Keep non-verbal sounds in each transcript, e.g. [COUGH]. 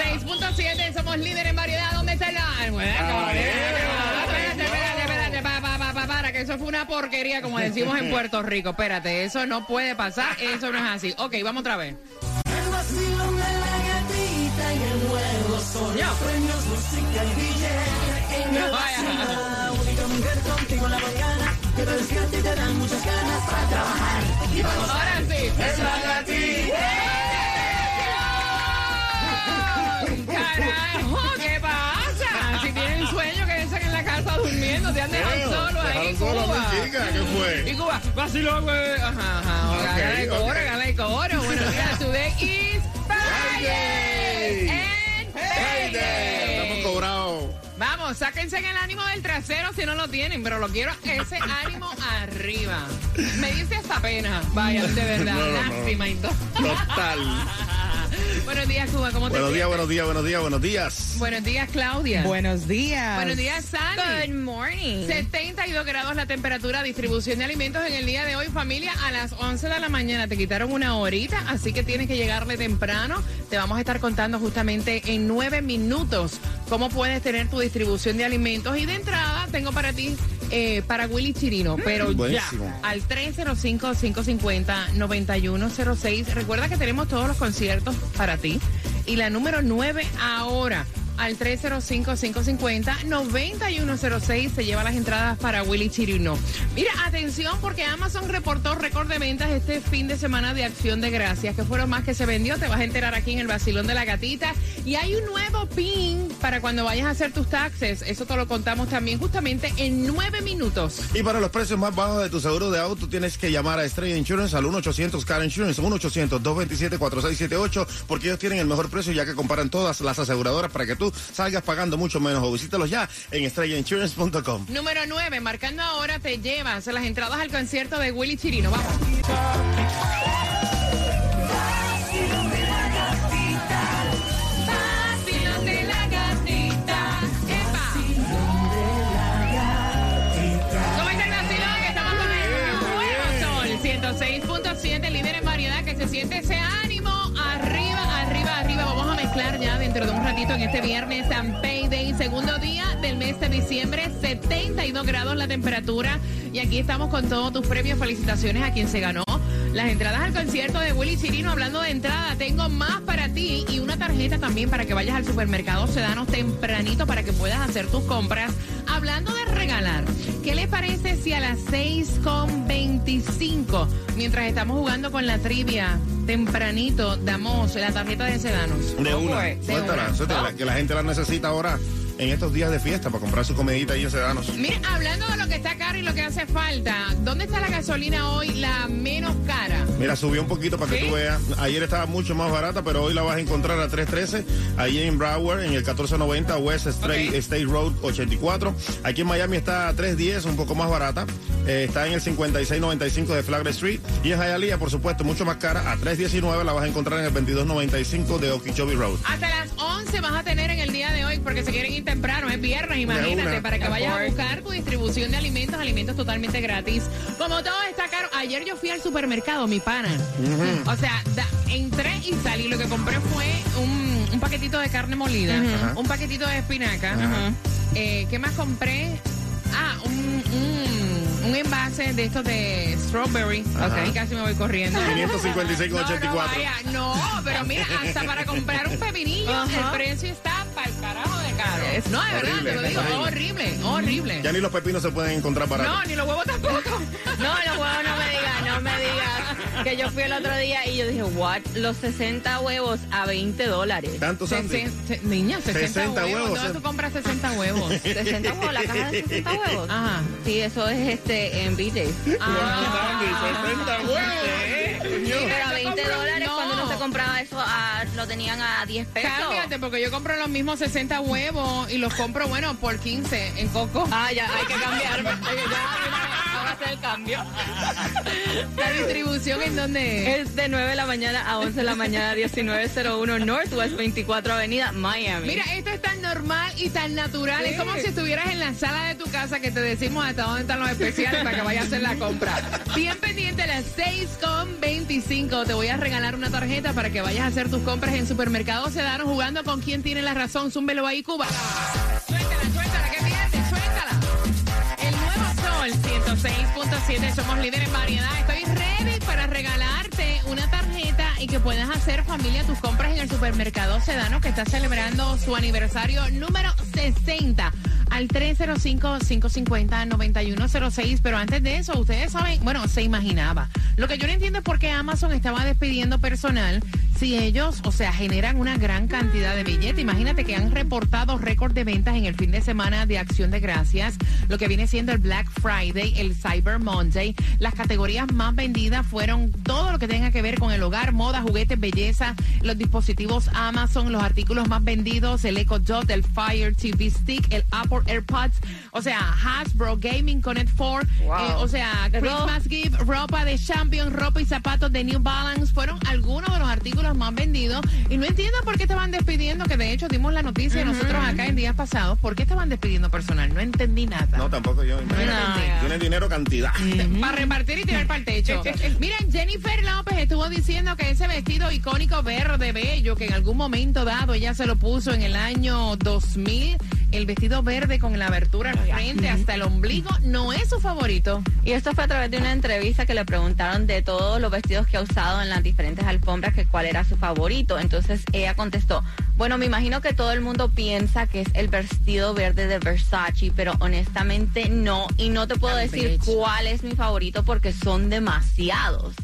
6.7, somos líder en variedad. ¿Dónde está la...? Ah, espérate, espérate, espérate, para, que eso fue una porquería, como decimos en Puerto Rico. Espérate, eso no puede pasar, eso no es así. Ok, vamos otra vez. El solo mi chica, ¿qué fue? Y Cuba, vacilón, güey. Ajá, ajá. Ok, Gana el ok. coro, gana el coro. Buenos días, today is Friday. And. Estamos cobrados. Vamos, sáquense en el ánimo del trasero si no lo tienen, pero lo quiero ese ánimo arriba. Me dice hasta pena. Vaya, de verdad, No, no, lástima. Total. [LAUGHS] Buenos días, Cuba, ¿cómo te Buenos días, buenos días, buenos días, buenos días. Buenos días, Claudia. Buenos días. Buenos días, Sandy. Good morning. 72 grados la temperatura, distribución de alimentos en el día de hoy, familia, a las 11 de la mañana. Te quitaron una horita, así que tienes que llegarle temprano. Te vamos a estar contando justamente en nueve minutos cómo puedes tener tu distribución de alimentos. Y de entrada tengo para ti, eh, para Willy Chirino, pero ya, al 305-550-9106. Recuerda que tenemos todos los conciertos para ti. Y la número 9 ahora al 305-550-9106 se lleva las entradas para Willy Chirino. Mira, atención porque Amazon reportó récord de ventas este fin de semana de Acción de Gracias, que fueron más que se vendió. Te vas a enterar aquí en el Basilón de la Gatita. Y hay un nuevo PIN para cuando vayas a hacer tus taxes. Eso te lo contamos también justamente en nueve minutos. Y para los precios más bajos de tu seguro de auto, tienes que llamar a Estrella Insurance al 1-800 Car Insurance, 1-800-227-4678, porque ellos tienen el mejor precio ya que comparan todas las aseguradoras para que tú salgas pagando mucho menos. O visítalos ya en estrellainsurance.com. Número 9, marcando ahora te llevas las entradas al concierto de Willy Chirino. Vamos. En este viernes San Payday, segundo día del mes de diciembre, 72 grados la temperatura. Y aquí estamos con todos tus premios. Felicitaciones a quien se ganó. Las entradas al concierto de Willy Chirino, hablando de entrada, tengo más para ti y una tarjeta también para que vayas al supermercado Sedanos tempranito para que puedas hacer tus compras. Hablando de regalar, ¿qué les parece si a las 6.25, mientras estamos jugando con la trivia, tempranito, damos la tarjeta de Sedanos? De ¿Cómo una, suéltala, suéltala, que la gente la necesita ahora en estos días de fiesta para comprar su comidita y sedanos. Mira, hablando de lo que está caro y lo que hace falta, ¿dónde está la gasolina hoy la menos cara? Mira, subió un poquito para que tú veas. Ayer estaba mucho más barata, pero hoy la vas a encontrar a 3.13. Ahí en Broward, en el 1490 West State, Ok. State Road 84. Aquí en Miami está a 3.10, un poco más barata. Eh, está en el 5695 de Flagler Street. Y en Hialeah, por supuesto, mucho más cara. A 3.19 la vas a encontrar en el 2295 de Okeechobee Road. Hasta las 11 vas a tener en el día de hoy, porque se quieren ir temprano, es viernes, imagínate, para que vayas a buscar tu distribución de alimentos, alimentos totalmente gratis. Como todo está caro, ayer yo fui al supermercado, mi pana. O sea, da- entré y salí, lo que compré fue un, un paquetito de carne molida, un paquetito de espinaca. Eh, ¿Qué más compré? Ah, un, un, un envase de estos de strawberry. Ajá. Ok, casi me voy corriendo. 556 con No, no, 84. vaya, no, pero mira, hasta para comprar un pepinillo, el precio está para el carajo de caro. no, de verdad, horrible, te lo digo, horrible. horrible, horrible. Ya ni los pepinos se pueden encontrar baratos. No, ni los huevos tampoco. No, los huevos no me no. Que yo fui el otro día y yo dije, what? Los 60 huevos a 20 dólares. ¿Tanto, Sandy? Se- niña, 60, 60 huevos. huevos, ¿Dónde eh. tú compras 60 huevos? [LAUGHS] 60 huevos, la caja de 60 huevos. Ajá. Sí, eso es este en BJ's. [LAUGHS] Ah. Sandy, 60 huevos. Coño. Pero a Yo 20 compro- dólares no. cuando uno se compraba eso, a- lo tenían a 10 pesos. Cámbiate, porque yo compro los mismos 60 huevos y los compro, bueno, por 15 en Coco. Ah, ya, hay que cambiar. [LAUGHS] hacer el cambio. [LAUGHS] ¿La distribución en dónde es? Es de 9 de la mañana a 11 de la mañana, 1901 Northwest 24 Avenida, Miami. Mira, esto es tan normal y tan natural. Es como si estuvieras en la sala de tu casa que te decimos hasta dónde están los especiales para que vayas a hacer la compra. Bien pendiente a las 6 con 25. Te voy a regalar una tarjeta para que vayas a hacer tus compras en Supermercado Sedano jugando con quien tiene la razón. Zúmbelo ahí, Cuba. 6.7, somos líderes en variedad. Estoy ready para regalarte una tarjeta y que puedas hacer familia tus compras en el supermercado Sedano que está celebrando su aniversario número 60 al 305-550-9106. Pero antes de eso, ustedes saben, bueno, se imaginaba. Lo que yo no entiendo es por qué Amazon estaba despidiendo personal si ellos, o sea, generan una gran cantidad de billetes. Imagínate que han reportado récord de ventas en el fin de semana de Acción de Gracias, lo que viene siendo el Black Friday, el Cyber Monday. Las categorías más vendidas fueron todo lo que tenga que ver con el hogar, moda, juguetes, belleza, los dispositivos Amazon, los artículos más vendidos, el Echo Dot, el Fire TV Stick, el Apple AirPods, o sea, Hasbro Gaming Connect 4, Wow. eh, o sea. Christmas Gift, ropa de Champion, ropa y zapatos de New Balance, fueron algunos de los artículos más vendidos. Y no entiendo por qué estaban despidiendo, que de hecho dimos la noticia nosotros acá en días pasados, ¿por qué estaban despidiendo personal? No entendí nada. No, tampoco yo. No. Tienen dinero cantidad. Para repartir y tirar para el techo. Miren, Jennifer López estuvo diciendo que ese vestido icónico verde bello, que en algún momento dado ella se lo puso en el año 2000, el vestido verde con la abertura al frente hasta el ombligo, no es su favorito. Y esto fue a través de una entrevista que le preguntaron de todos los vestidos que ha usado en las diferentes alfombras que cuál era su favorito. Entonces ella contestó, bueno, me imagino que todo el mundo piensa que es el vestido verde de Versace, pero honestamente no. Y no te puedo decir cuál es mi favorito porque son demasiados.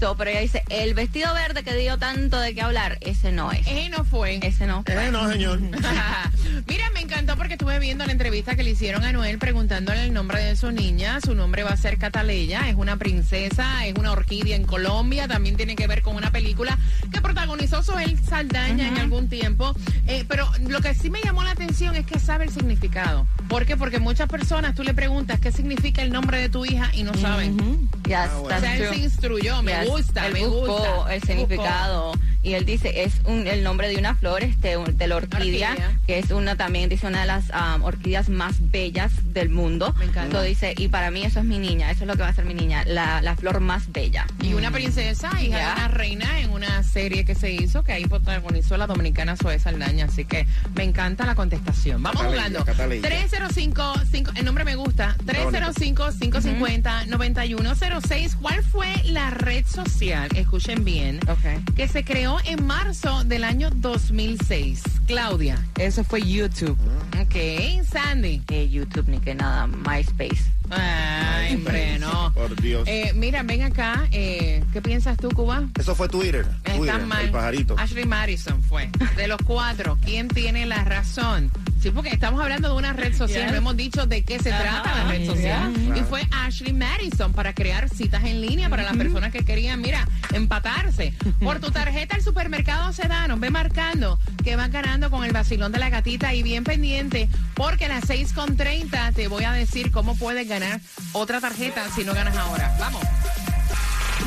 So, pero ella dice, el vestido verde que dio tanto de qué hablar, ese no es. Ese no fue. Ese no fue. Eh, no, señor. [LAUGHS] Mira, me encantó porque estuve viendo la entrevista que le hicieron a Noel preguntándole el nombre de su niña. Su nombre va a ser Cataleya, es una princesa, es una orquídea en Colombia, también tiene que ver con una película que protagonizó Soel Saldaña en algún tiempo. Eh, pero lo que sí me llamó la atención es que sabe el significado. ¿Por qué? Porque muchas personas tú le preguntas qué significa el nombre de tu hija y no saben. Yes, Ah, bueno. O sea, él se instruyó, me Yes, gusta, me buscó gusta. el significado y él dice es un, el nombre de una flor este un- de la orquídea, Orquídea. que es una también dice una de las um, orquídeas más bellas del mundo Me encanta. Entonces dice y para mí eso es mi niña eso es lo que va a ser mi niña la, la flor más bella Y una princesa, hija de una reina en una serie que se hizo, que ahí protagonizó la dominicana Zoe Saldaña. Así que me encanta la contestación. Vamos Cataleya, jugando. Cataleya. 305, cinco- el nombre me gusta. 305-550-9106. ¿Cuál fue la red social? Escuchen bien. Ok. Que se creó en marzo del año 2006. Claudia. Eso fue YouTube. Ok. Sandy. que YouTube ni que nada MySpace Ay, hombre, no. Por Dios. Eh, mira, ven acá. Eh, ¿Qué piensas tú, Cuba? Eso fue Twitter. Twitter, Están mal. el pajarito. Ashley Madison fue. De los cuatro, ¿quién tiene la razón? Sí, porque estamos hablando de una red social, Yes. no hemos dicho de qué se trata la red social. Y fue Ashley Madison para crear citas en línea para las personas que querían, mira, empatarse. Por tu tarjeta al supermercado Sedano, ve marcando que vas ganando con el vacilón de la gatita y bien pendiente, porque a las 6.30 te voy a decir cómo puedes ganar otra tarjeta si no ganas ahora. Vamos.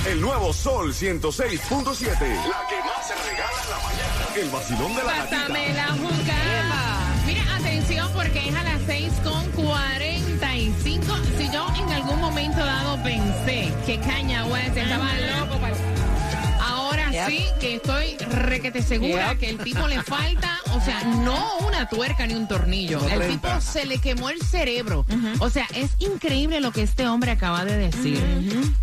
El nuevo Sol 106.7. La que más se regala en la mañana. El vacilón de la Pásame gatita. la pensé que Caña West estaba loco para... Ahora sí que estoy requete segura Yep. que el tipo le falta, o sea, no una tuerca ni un tornillo. No, el 30. tipo se le quemó el cerebro. O sea, es increíble lo que este hombre acaba de decir.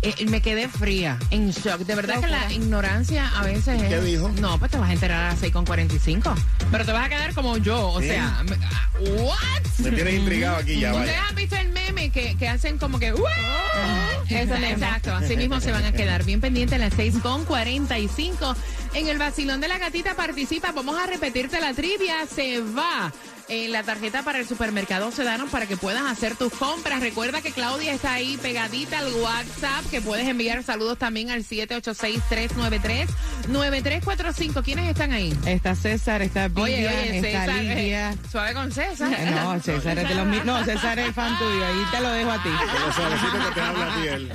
Eh, me quedé fría, en shock. De verdad que la ignorancia a veces es... ¿Qué dijo? No, pues te vas a enterar a las 6.45. Pero te vas a quedar como yo, o ¿Sí? sea... me- ah, ¿What? Me tienes intrigado aquí ya, ¿Ustedes vaya. han visto el que, que hacen como que... Mismo. Exacto, así mismo se van a quedar bien pendientes a las 6 con 45. En el vacilón de la gatita participa. Vamos a repetirte la trivia. Se va en la tarjeta para el supermercado Sedano para que puedas hacer tus compras. Recuerda que Claudia está ahí pegadita al WhatsApp, que puedes enviar saludos también al 786-393-9345. ¿Quiénes están ahí? Está César, está Vivian, Oye, oye, está César, eh, Ligia. suave con César. No, [LAUGHS] César es de los No, César es fan tuyo, ahí te lo dejo a ti. Lo suavecito que te habla a ti él.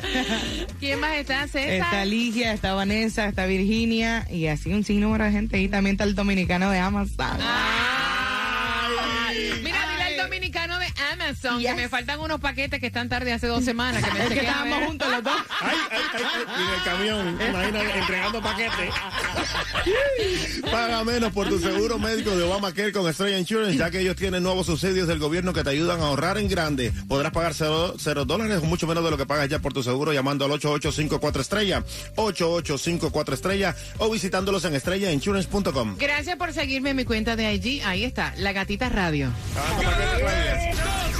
[LAUGHS] ¿Quién más está, César? Está Ligia, está Vanessa, está Virginia y así un sinnúmero de gente. Y también está el dominicano de Amazon. Mira, Amazon que me faltan unos paquetes que están tarde hace dos [LAUGHS] semanas. Que me Es que estábamos ver. juntos los dos. [LAUGHS] Ay, ay, ay, en el camión, imagina entregando paquetes. [LAUGHS] Paga menos por tu seguro médico de Obamacare con Estrella Insurance, ya que ellos tienen nuevos subsidios del gobierno que te ayudan a ahorrar en grande. Podrás pagar cero, cero dólares o mucho menos de lo que pagas ya por tu seguro llamando al 8854 Estrella, 8854 Estrella o visitándolos en estrellainsurance.com. Gracias por seguirme en mi cuenta de IG. Ahí está, La Gatita Radio. Pagando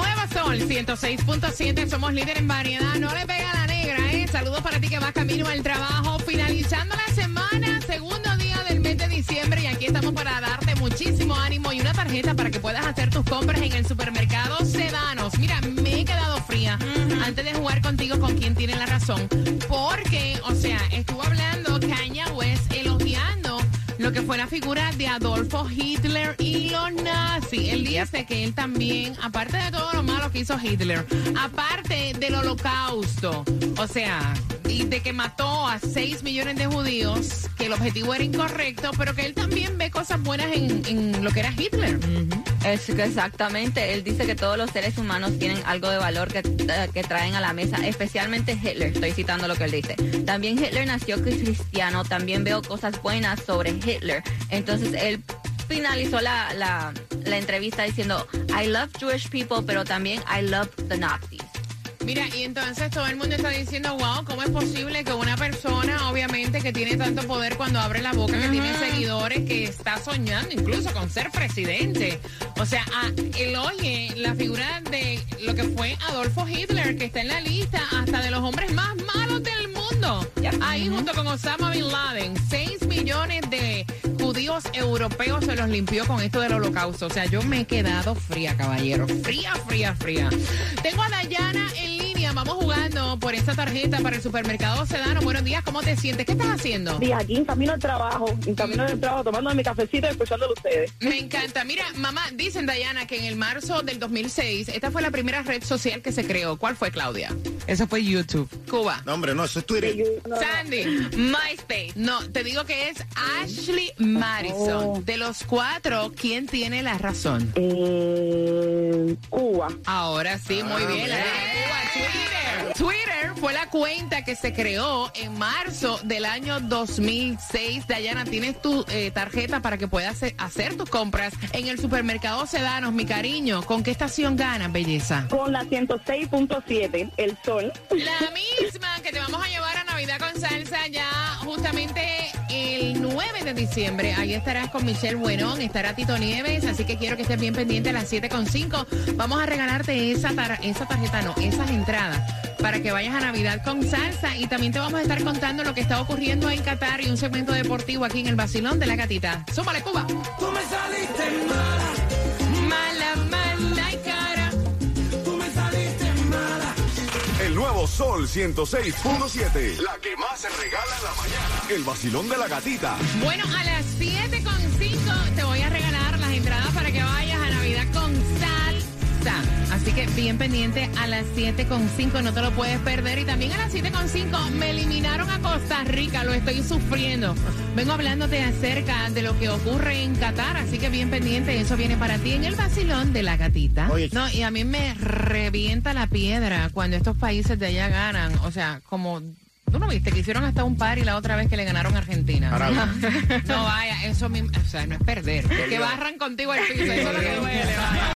El nuevo sol 106.7, somos líder en variedad. No le pega la negra, ¿eh? Saludos para ti que vas camino al trabajo. Finalizando la semana, segundo día del mes de diciembre. Y aquí estamos para darte muchísimo ánimo y una tarjeta para que puedas hacer tus compras en el supermercado Sedanos. Mira, me he quedado fría antes de jugar contigo con quien tiene la razón. Porque, o sea, estuvo figura de Adolfo Hitler y los nazis. Él dice que él también, aparte de todo lo malo que hizo Hitler, aparte del holocausto, o sea, y de que mató a 6 millones de judíos, que el objetivo era incorrecto, pero que él también ve cosas buenas en, en lo que era Hitler. Es que exactamente, él dice que todos los seres humanos tienen algo de valor que, eh, que traen a la mesa, especialmente Hitler, estoy citando lo que él dice. También Hitler nació cristiano, también veo cosas buenas sobre Hitler. Entonces él finalizó la, la, la entrevista diciendo, I love Jewish people, pero también I love the Nazis. Mira, y entonces todo el mundo está diciendo, wow, ¿cómo es posible que una persona, que tiene tanto poder cuando abre la boca, que tiene seguidores, que está soñando incluso con ser presidente? O sea, a- elogie la figura de lo que fue Adolfo Hitler, que está en la lista hasta de los hombres más malos del mundo. Ahí junto con Osama Bin Laden, 6 millones de judíos europeos se los limpió con esto del holocausto. O sea, yo me he quedado fría, caballero. Fría, fría, fría. Tengo a Dayana en Vamos jugando por esta tarjeta para el supermercado Sedano. Buenos días, ¿cómo te sientes? ¿Qué estás haciendo? Dije aquí en camino al trabajo, en camino del trabajo, tomando mi cafecito y escuchándolo a ustedes. Me encanta. Mira, mamá, dicen Dayana que en el marzo del 2006, esta fue la primera red social que se creó. ¿Cuál fue, Claudia? Eso fue YouTube. Cuba. No, hombre, no, eso es Twitter. No, no. Sandy. MySpace. No, te digo que es Ashley Madison. Oh. De los cuatro, ¿quién tiene la razón? Eh, Cuba. Ahora sí, muy Ah, bien. La de. Cuba, Twitter. Twitter fue la cuenta que se creó en marzo del año 2006. Dayana, tienes tu eh, tarjeta para que puedas hacer, tus compras en el supermercado Sedanos, mi cariño. ¿Con qué estación ganas, belleza? Con la 106.7, el sol. La misma que te vamos a llevar a Navidad con salsa ya 9 de diciembre. Ahí estarás con Michelle Buenón, estará Tito Nieves, así que quiero que estés bien pendiente a las 7.5. Vamos a regalarte esa, tar- esa tarjeta, no, esas entradas para que vayas a Navidad con salsa y también te vamos a estar contando lo que está ocurriendo en Qatar y un segmento deportivo aquí en el Basilón de la Gatita. Súmale, Cuba. Tú me saliste mala, Sol 106.7. La que más se regala en la mañana. El vacilón de la gatita. Bueno, a las 7.5 te voy a regalar las entradas para que vayas a Navidad con Así que bien pendiente a las 7.5, no te lo puedes perder. Y también a las 7.5 me eliminaron a Costa Rica, lo estoy sufriendo. Vengo hablándote acerca de lo que ocurre en Qatar, así que bien pendiente, eso viene para ti en el vacilón de la gatita. Oye, no, y a mí me revienta la piedra cuando estos países de allá ganan, o sea, como... ¿Tú no viste que hicieron hasta un par y la otra vez que le ganaron a Argentina? [LAUGHS] No vaya, eso mismo, o sea, no es perder. Que barran contigo al piso, eso es lo que duele, [LAUGHS] vaya.